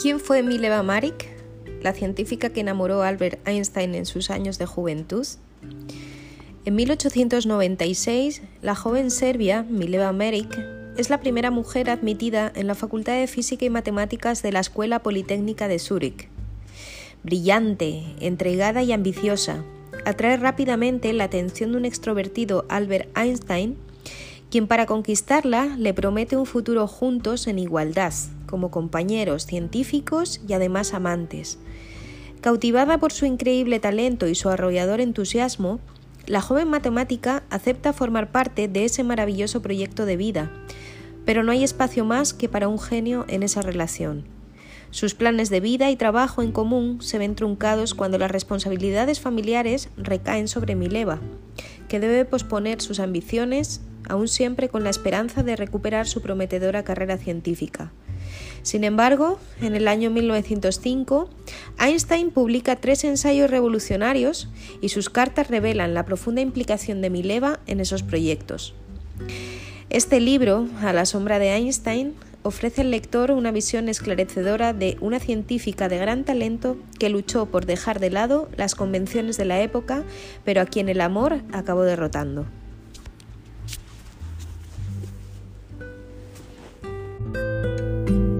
¿Quién fue Mileva Maric, la científica que enamoró a Albert Einstein en sus años de juventud? En 1896, la joven serbia Mileva Maric es la primera mujer admitida en la Facultad de Física y Matemáticas de la Escuela Politécnica de Zúrich. Brillante, entregada y ambiciosa, atrae rápidamente la atención de un extrovertido Albert Einstein, quien para conquistarla le promete un futuro juntos en igualdad, como compañeros científicos y además amantes. Cautivada por su increíble talento y su arrollador entusiasmo, la joven matemática acepta formar parte de ese maravilloso proyecto de vida, pero no hay espacio más que para un genio en esa relación. Sus planes de vida y trabajo en común se ven truncados cuando las responsabilidades familiares recaen sobre Mileva, que debe posponer sus ambiciones, aún siempre con la esperanza de recuperar su prometedora carrera científica. Sin embargo, en el año 1905, Einstein publica tres ensayos revolucionarios y sus cartas revelan la profunda implicación de Mileva en esos proyectos. Este libro, A la sombra de Einstein, ofrece al lector una visión esclarecedora de una científica de gran talento que luchó por dejar de lado las convenciones de la época, pero a quien el amor acabó derrotando. Bye.